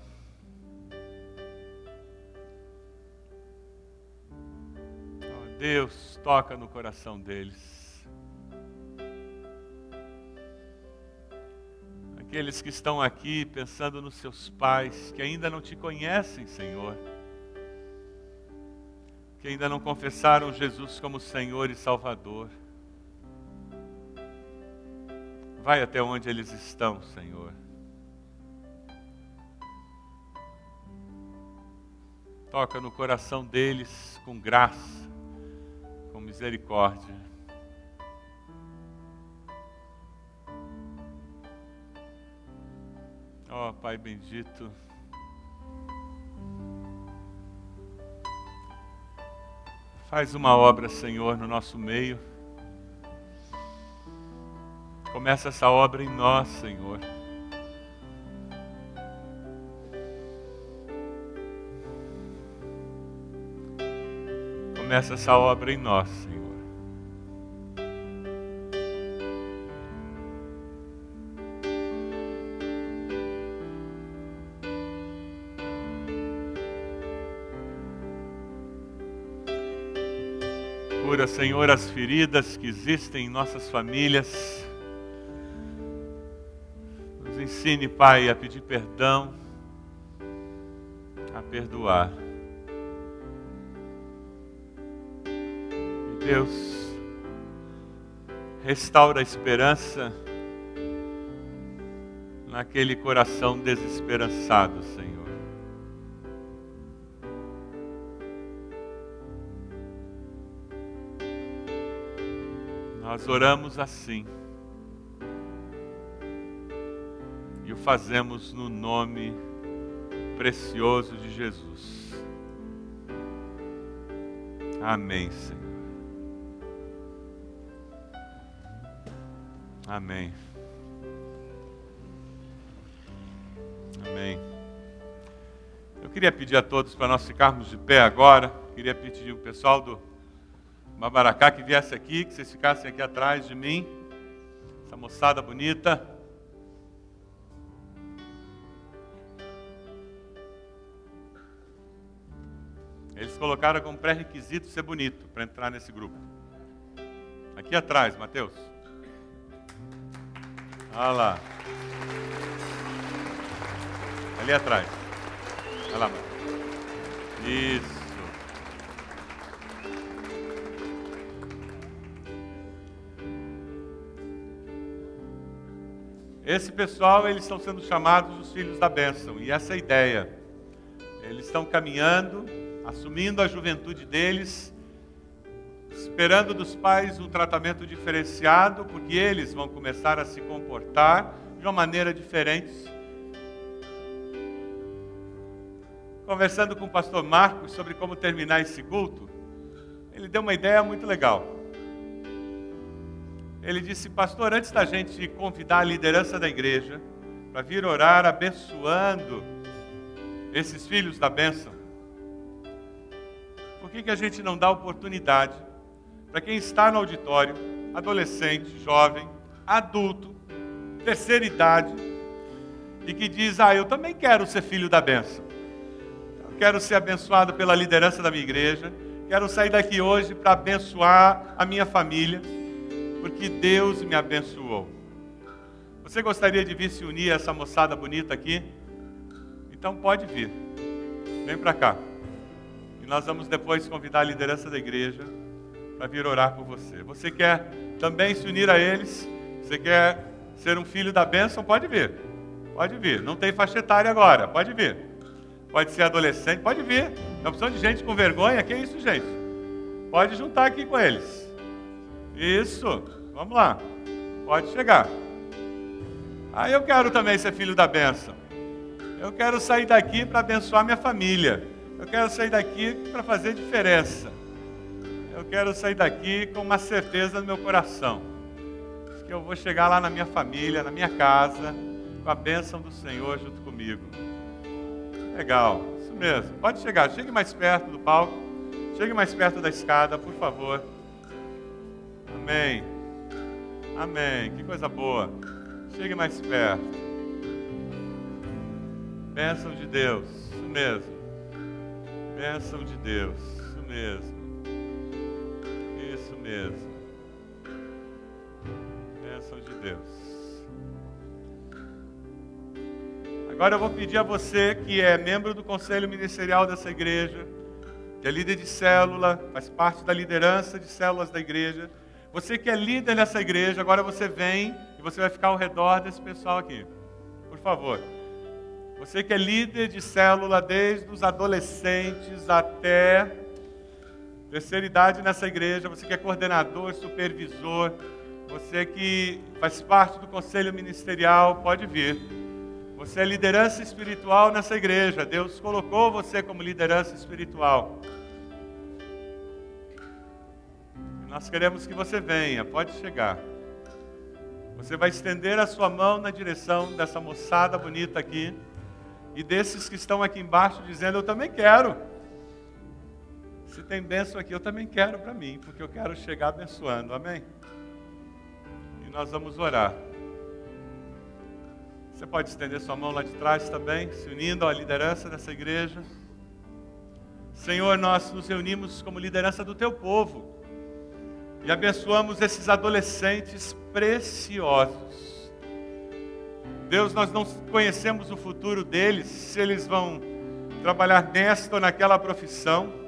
Ó Deus, toca no coração deles. aqueles que estão aqui pensando nos seus pais, que ainda não te conhecem, Senhor, que ainda não confessaram Jesus como Senhor e Salvador. Vai até onde eles estão, Senhor. Toca no coração deles com graça, com misericórdia. Ó oh, Pai bendito, faz uma obra, Senhor, no nosso meio. Começa essa obra em nós, Senhor. Começa essa obra em nós, Senhor. Cura, Senhor, as feridas que existem em nossas famílias. Nos ensine, Pai, a pedir perdão, a perdoar. Deus, restaura a esperança naquele coração desesperançado, Senhor. Nós oramos assim. E o fazemos no nome precioso de Jesus. Amém, Senhor. Amém. Amém. Eu queria pedir a todos para nós ficarmos de pé agora. Queria pedir o pessoal do Babaracá que viesse aqui, que vocês ficassem aqui atrás de mim. Essa moçada bonita. Eles colocaram como pré-requisito ser bonito para entrar nesse grupo. Aqui atrás, Mateus. Olha lá. Ali atrás. Olha lá. Isso. Esse pessoal, eles estão sendo chamados os filhos da bênção, e essa é a ideia. Eles estão caminhando, assumindo a juventude deles, esperando dos pais um tratamento diferenciado, porque eles vão começar a se comportar de uma maneira diferente. Conversando com o pastor Marcos sobre como terminar esse culto, ele deu uma ideia muito legal. Ele disse, pastor, antes da gente convidar a liderança da igreja para vir orar abençoando esses filhos da bênção, por que, que a gente não dá oportunidade para quem está no auditório, adolescente, jovem, adulto, terceira idade, e que diz: Ah, eu também quero ser filho da bênção, eu quero ser abençoado pela liderança da minha igreja, quero sair daqui hoje para abençoar a minha família porque Deus me abençoou. Você gostaria de vir se unir a essa moçada bonita aqui? Então pode vir. Vem para cá. E nós vamos depois convidar a liderança da igreja para vir orar por você. Você quer também se unir a eles? Você quer ser um filho da bênção? Pode vir. Pode vir. Não tem faixa etária agora. Pode vir. Pode ser adolescente. Pode vir. É opção de gente com vergonha. Que isso, gente? Pode juntar aqui com eles. Isso, vamos lá. Pode chegar. Ah, eu quero também ser filho da bênção. Eu quero sair daqui para abençoar minha família. Eu quero sair daqui para fazer diferença. Eu quero sair daqui com uma certeza no meu coração. Que eu vou chegar lá na minha família, na minha casa, com a bênção do Senhor junto comigo. Legal, isso mesmo. Pode chegar, chegue mais perto do palco. Chegue mais perto da escada, por favor. Amém. Amém. Que coisa boa. Chegue mais perto. Bênção de Deus. Isso mesmo. Bênção de Deus. Isso mesmo. Mesmo. Bênção de Deus. Agora eu vou pedir a você que é membro do conselho ministerial dessa igreja, que é líder de célula, faz parte da liderança de células da igreja você que é líder nessa igreja, agora você vem e você vai ficar ao redor desse pessoal aqui. Por favor. Você que é líder de célula desde os adolescentes até terceira idade nessa igreja, você que é coordenador, supervisor, você que faz parte do conselho ministerial, pode vir. Você é liderança espiritual nessa igreja. Deus colocou você como liderança espiritual. Nós queremos que você venha, pode chegar. Você vai estender a sua mão na direção dessa moçada bonita aqui e desses que estão aqui embaixo dizendo: Eu também quero Se tem bênção aqui, eu também quero para mim, porque eu quero chegar abençoando. Amém? E nós vamos orar. Você pode estender sua mão lá de trás também, se unindo à liderança dessa igreja. Senhor, nós nos reunimos como liderança do teu povo e abençoamos esses adolescentes preciosos. Deus, nós não conhecemos o futuro deles, se eles vão trabalhar nesta ou naquela profissão,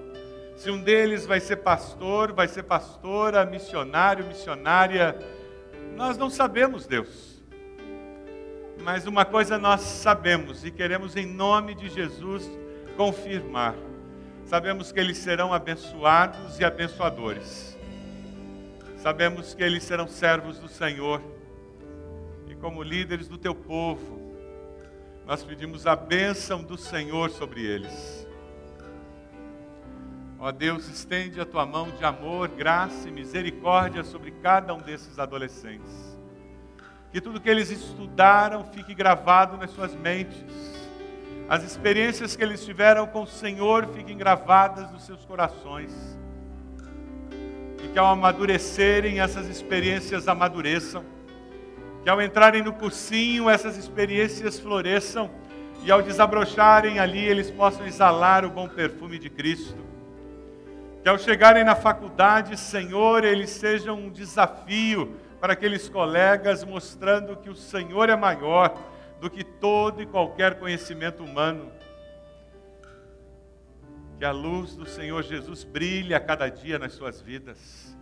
se um deles vai ser pastor, vai ser pastora, missionário, missionária, nós não sabemos, Deus. Mas uma coisa nós sabemos e queremos, em nome de Jesus, confirmar Sabemos que eles serão abençoados e abençoadores. Sabemos que eles serão servos do Senhor. E como líderes do teu povo, nós pedimos a bênção do Senhor sobre eles. Ó Deus, estende a tua mão de amor, graça e misericórdia sobre cada um desses adolescentes. Que tudo que eles estudaram fique gravado nas suas mentes as experiências que eles tiveram com o Senhor fiquem gravadas nos seus corações. E que ao amadurecerem, essas experiências amadureçam. Que ao entrarem no cursinho, essas experiências floresçam. E ao desabrocharem ali, eles possam exalar o bom perfume de Cristo. Que ao chegarem na faculdade, Senhor, eles sejam um desafio para aqueles colegas, mostrando que o Senhor é maior do que todo e qualquer conhecimento humano. Que a luz do Senhor Jesus brilhe a cada dia nas suas vidas,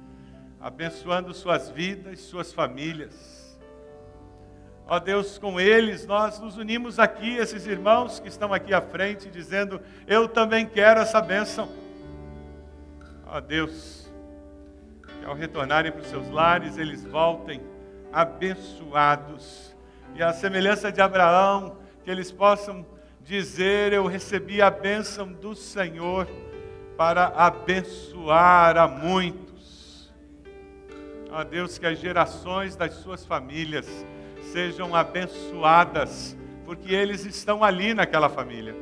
abençoando suas vidas, suas famílias. Ó Deus, com eles nós nos unimos aqui, esses irmãos que estão aqui à frente, dizendo: Eu também quero essa bênção. Ó Deus, que ao retornarem para os seus lares, eles voltem abençoados e a semelhança de Abraão, que eles possam dizer: Eu recebi a bênção do Senhor para abençoar a muitos. Ó Deus, que as gerações das suas famílias sejam abençoadas, porque eles estão ali naquela família.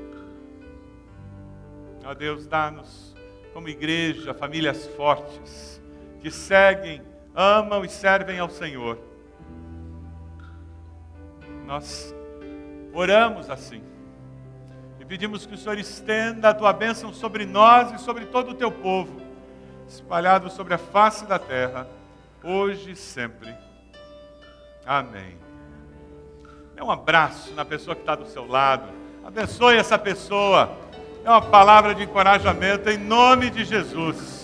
Ó Deus, dá-nos como igreja famílias fortes, que seguem, amam e servem ao Senhor nós oramos assim. E pedimos que o Senhor estenda a tua bênção sobre nós e sobre todo o teu povo, espalhado sobre a face da terra, hoje e sempre. Amém. Dê um abraço na pessoa que está do seu lado. Abençoe essa pessoa. É uma palavra de encorajamento em nome de Jesus.